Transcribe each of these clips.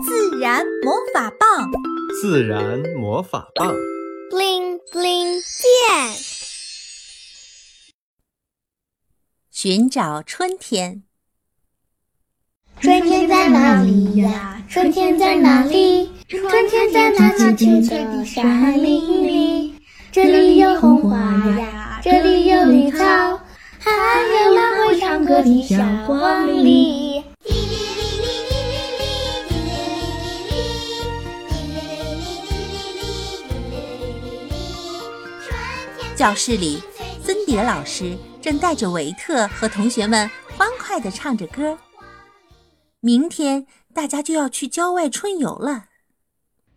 自然魔法棒，自然魔法棒，bling bling 变。寻找春天。春天在哪里呀？春天在哪里？春天在那青青的山林里。这里有红花呀，这里有绿草，还有那会唱歌的小黄鹂。教室里，森蝶老师正带着维特和同学们欢快地唱着歌。明天大家就要去郊外春游了。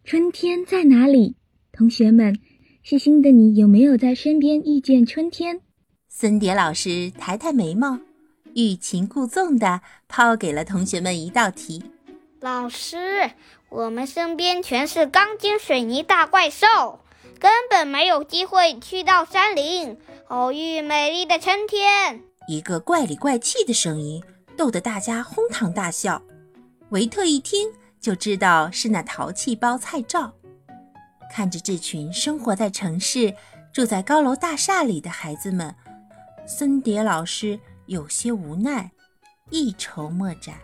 春天在哪里？同学们，细心的你有没有在身边遇见春天？森蝶老师抬抬眉毛，欲擒故纵地抛给了同学们一道题：老师，我们身边全是钢筋水泥大怪兽。根本没有机会去到山林偶遇美丽的春天。一个怪里怪气的声音逗得大家哄堂大笑。维特一听就知道是那淘气包蔡照。看着这群生活在城市、住在高楼大厦里的孩子们，森蝶老师有些无奈，一筹莫展。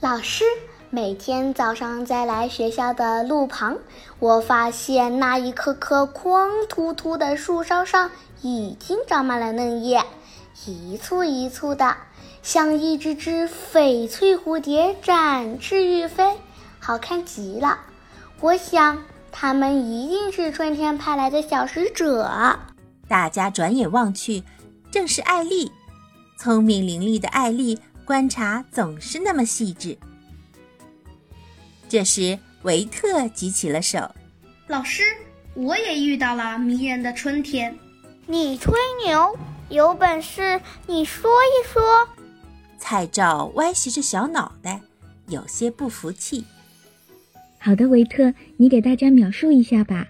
老师。每天早上在来学校的路旁，我发现那一棵棵光秃秃的树梢上已经长满了嫩叶，一簇一簇的，像一只只翡翠蝴蝶展翅欲飞，好看极了。我想，它们一定是春天派来的小使者。大家转眼望去，正是艾丽。聪明伶俐的艾丽，观察总是那么细致。这时，维特举起了手。老师，我也遇到了迷人的春天。你吹牛，有本事你说一说。蔡照歪斜着小脑袋，有些不服气。好的，维特，你给大家描述一下吧。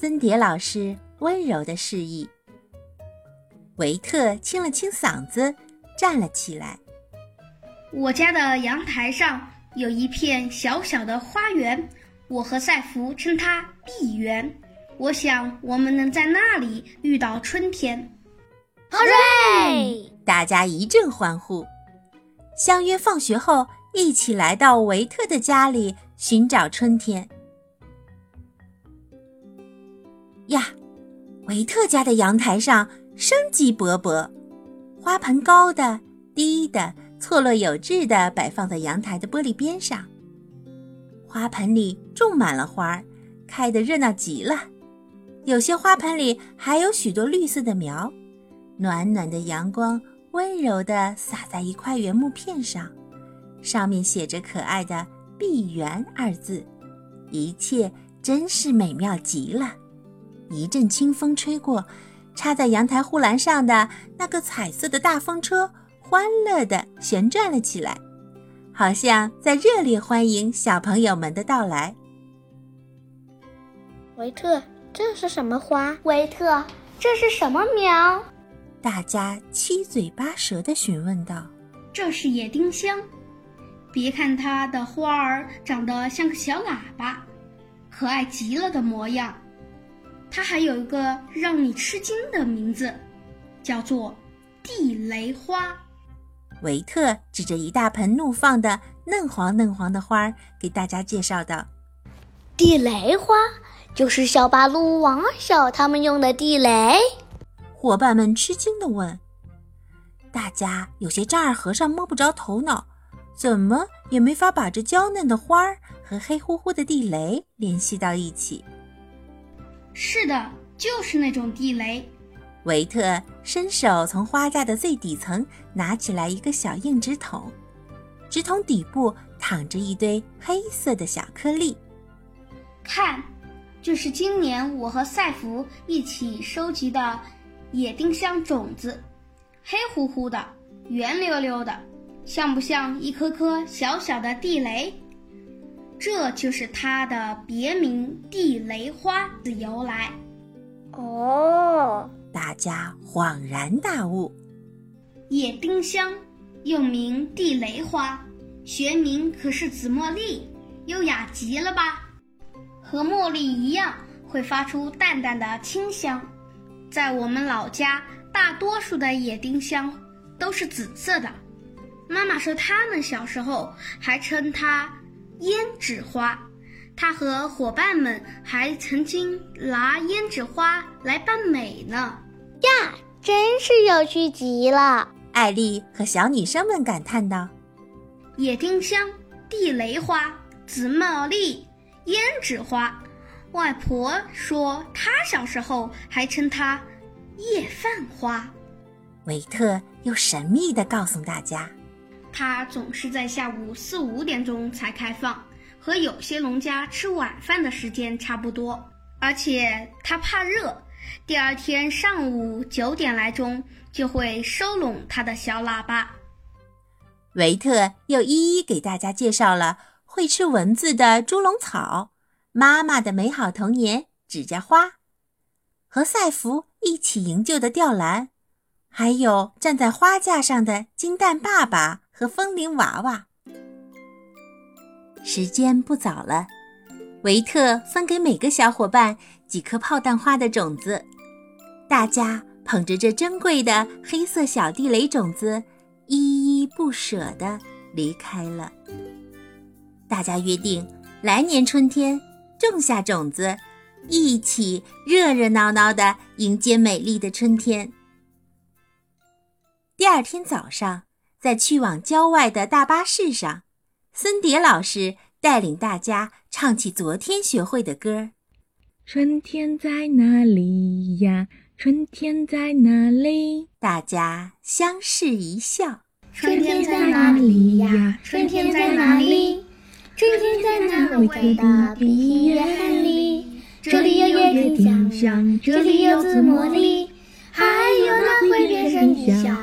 森蝶老师温柔的示意。维特清了清嗓子，站了起来。我家的阳台上。有一片小小的花园，我和赛弗称它“碧园”。我想我们能在那里遇到春天。好瑞！大家一阵欢呼，相约放学后一起来到维特的家里寻找春天。呀，维特家的阳台上生机勃勃，花盆高的、低的。错落有致地摆放在阳台的玻璃边上，花盆里种满了花儿，开得热闹极了。有些花盆里还有许多绿色的苗，暖暖的阳光温柔地洒在一块原木片上，上面写着可爱的“碧园”二字，一切真是美妙极了。一阵清风吹过，插在阳台护栏上的那个彩色的大风车。欢乐地旋转了起来，好像在热烈欢迎小朋友们的到来。维特，这是什么花？维特，这是什么苗？大家七嘴八舌地询问道：“这是野丁香，别看它的花儿长得像个小喇叭，可爱极了的模样。它还有一个让你吃惊的名字，叫做地雷花。”维特指着一大盆怒放的嫩黄嫩黄的花儿，给大家介绍道：“地雷花就是小八路、王二小他们用的地雷。”伙伴们吃惊地问：“大家有些丈二和尚摸不着头脑，怎么也没法把这娇嫩的花儿和黑乎乎的地雷联系到一起？”“是的，就是那种地雷。”维特伸手从花架的最底层拿起来一个小硬纸筒，纸筒底部躺着一堆黑色的小颗粒。看，这是今年我和赛弗一起收集的野丁香种子，黑乎乎的，圆溜溜的，像不像一颗颗小小的地雷？这就是它的别名“地雷花”的由来。哦。大家恍然大悟，野丁香又名地雷花，学名可是紫茉莉，优雅极了吧？和茉莉一样，会发出淡淡的清香。在我们老家，大多数的野丁香都是紫色的。妈妈说，他们小时候还称它胭脂花。他和伙伴们还曾经拿胭脂花来扮美呢。呀，真是有趣极了！艾丽和小女生们感叹道：“野丁香、地雷花、紫茉莉、胭脂花。”外婆说，她小时候还称它夜饭花。维特又神秘地告诉大家，它总是在下午四五点钟才开放，和有些农家吃晚饭的时间差不多。而且它怕热，第二天上午九点来钟就会收拢它的小喇叭。维特又一一给大家介绍了会吃蚊子的猪笼草。妈妈的美好童年指甲花，和赛弗一起营救的吊兰，还有站在花架上的金蛋爸爸和风铃娃娃。时间不早了，维特分给每个小伙伴几颗炮弹花的种子，大家捧着这珍贵的黑色小地雷种子，依依不舍地离开了。大家约定，来年春天。种下种子，一起热热闹闹的迎接美丽的春天。第二天早上，在去往郊外的大巴士上，森蝶老师带领大家唱起昨天学会的歌：“春天在哪里呀？春天在哪里？”大家相视一笑：“春天在哪里呀？春天在哪里？”春天在那维特的鼻眼里，这里有野丁香，这里有紫茉莉，还有那会变身的小。